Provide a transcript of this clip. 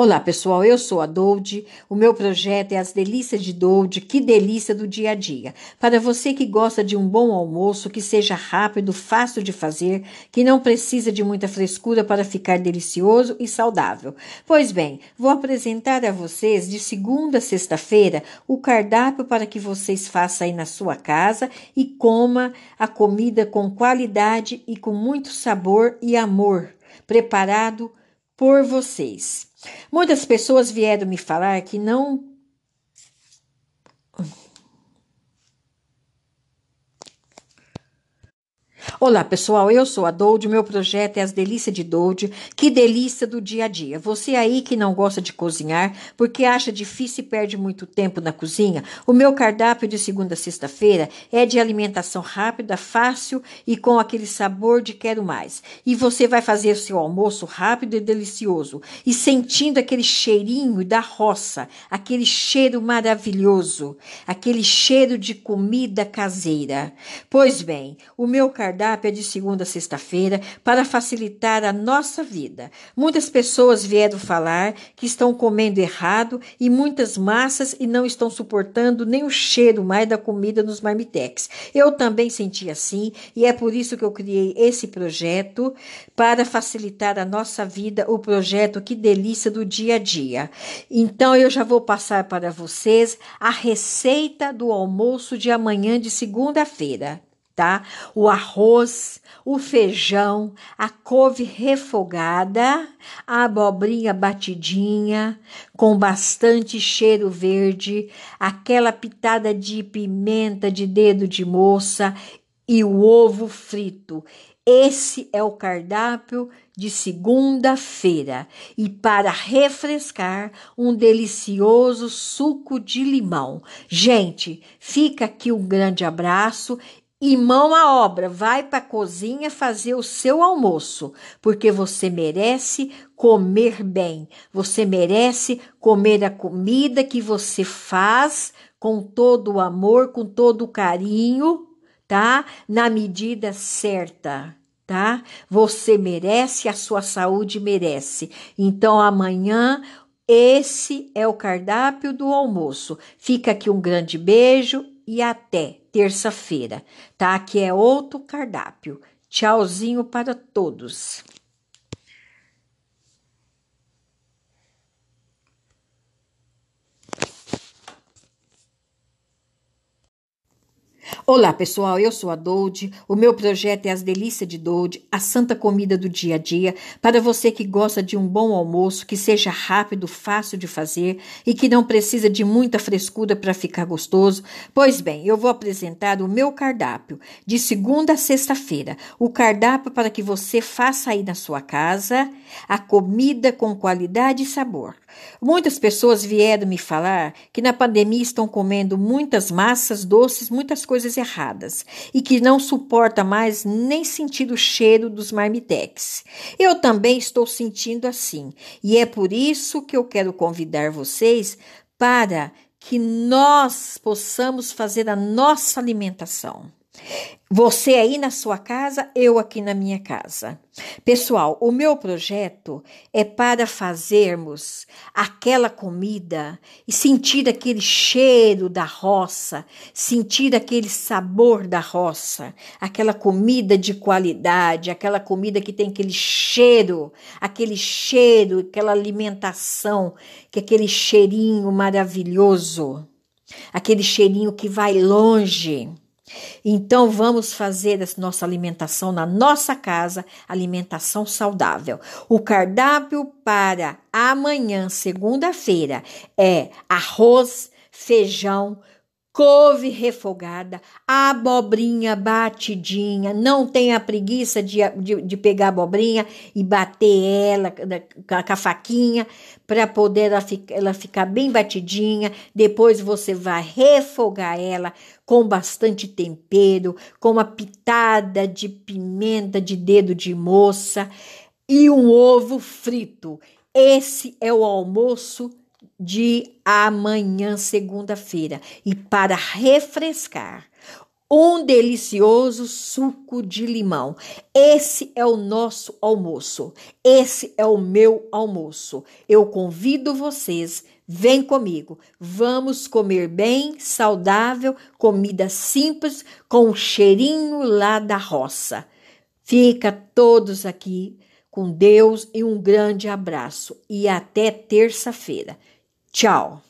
Olá, pessoal. Eu sou a Dolde. O meu projeto é As Delícias de Dolde, que delícia do dia a dia. Para você que gosta de um bom almoço, que seja rápido, fácil de fazer, que não precisa de muita frescura para ficar delicioso e saudável. Pois bem, vou apresentar a vocês de segunda a sexta-feira o cardápio para que vocês façam aí na sua casa e coma a comida com qualidade e com muito sabor e amor, preparado por vocês. Muitas pessoas vieram me falar que não Olá, pessoal. Eu sou a Dolde. Meu projeto é As Delícias de Dolde. Que delícia do dia a dia. Você aí que não gosta de cozinhar porque acha difícil e perde muito tempo na cozinha, o meu cardápio de segunda a sexta-feira é de alimentação rápida, fácil e com aquele sabor de quero mais. E você vai fazer seu almoço rápido e delicioso e sentindo aquele cheirinho da roça, aquele cheiro maravilhoso, aquele cheiro de comida caseira. Pois bem, o meu cardápio é de segunda a sexta-feira para facilitar a nossa vida. Muitas pessoas vieram falar que estão comendo errado e muitas massas e não estão suportando nem o cheiro mais da comida nos marmitex. Eu também senti assim e é por isso que eu criei esse projeto para facilitar a nossa vida, o projeto Que Delícia do Dia a Dia. Então eu já vou passar para vocês a receita do almoço de amanhã de segunda-feira tá? O arroz, o feijão, a couve refogada, a abobrinha batidinha, com bastante cheiro verde, aquela pitada de pimenta de dedo de moça e o ovo frito. Esse é o cardápio de segunda-feira e para refrescar um delicioso suco de limão. Gente, fica aqui um grande abraço e mão à obra, vai para a cozinha fazer o seu almoço, porque você merece comer bem, você merece comer a comida que você faz com todo o amor, com todo o carinho, tá? Na medida certa, tá? Você merece, a sua saúde merece. Então amanhã esse é o cardápio do almoço. Fica aqui um grande beijo e até terça-feira, tá? Que é outro cardápio. Tchauzinho para todos. Olá, pessoal. Eu sou a Dolde. O meu projeto é As Delícias de Dolde, a santa comida do dia a dia, para você que gosta de um bom almoço, que seja rápido, fácil de fazer e que não precisa de muita frescura para ficar gostoso. Pois bem, eu vou apresentar o meu cardápio de segunda a sexta-feira. O cardápio para que você faça aí na sua casa a comida com qualidade e sabor. Muitas pessoas vieram me falar que na pandemia estão comendo muitas massas, doces, muitas coisas erradas e que não suporta mais nem sentir o cheiro dos marmitex. Eu também estou sentindo assim e é por isso que eu quero convidar vocês para que nós possamos fazer a nossa alimentação. Você aí na sua casa, eu aqui na minha casa. Pessoal, o meu projeto é para fazermos aquela comida e sentir aquele cheiro da roça, sentir aquele sabor da roça, aquela comida de qualidade, aquela comida que tem aquele cheiro, aquele cheiro, aquela alimentação, que é aquele cheirinho maravilhoso, aquele cheirinho que vai longe. Então vamos fazer a nossa alimentação na nossa casa, alimentação saudável. O cardápio para amanhã, segunda-feira, é arroz, feijão, couve refogada, abobrinha batidinha. Não tenha preguiça de, de, de pegar a abobrinha e bater ela com a faquinha para poder ela, ela ficar bem batidinha. Depois você vai refogar ela com bastante tempero, com uma pitada de pimenta de dedo de moça e um ovo frito. Esse é o almoço de amanhã, segunda-feira. E para refrescar, um delicioso suco de limão. Esse é o nosso almoço. Esse é o meu almoço. Eu convido vocês, vem comigo. Vamos comer bem, saudável, comida simples com um cheirinho lá da roça. Fica todos aqui com Deus e um grande abraço e até terça-feira. Tchau.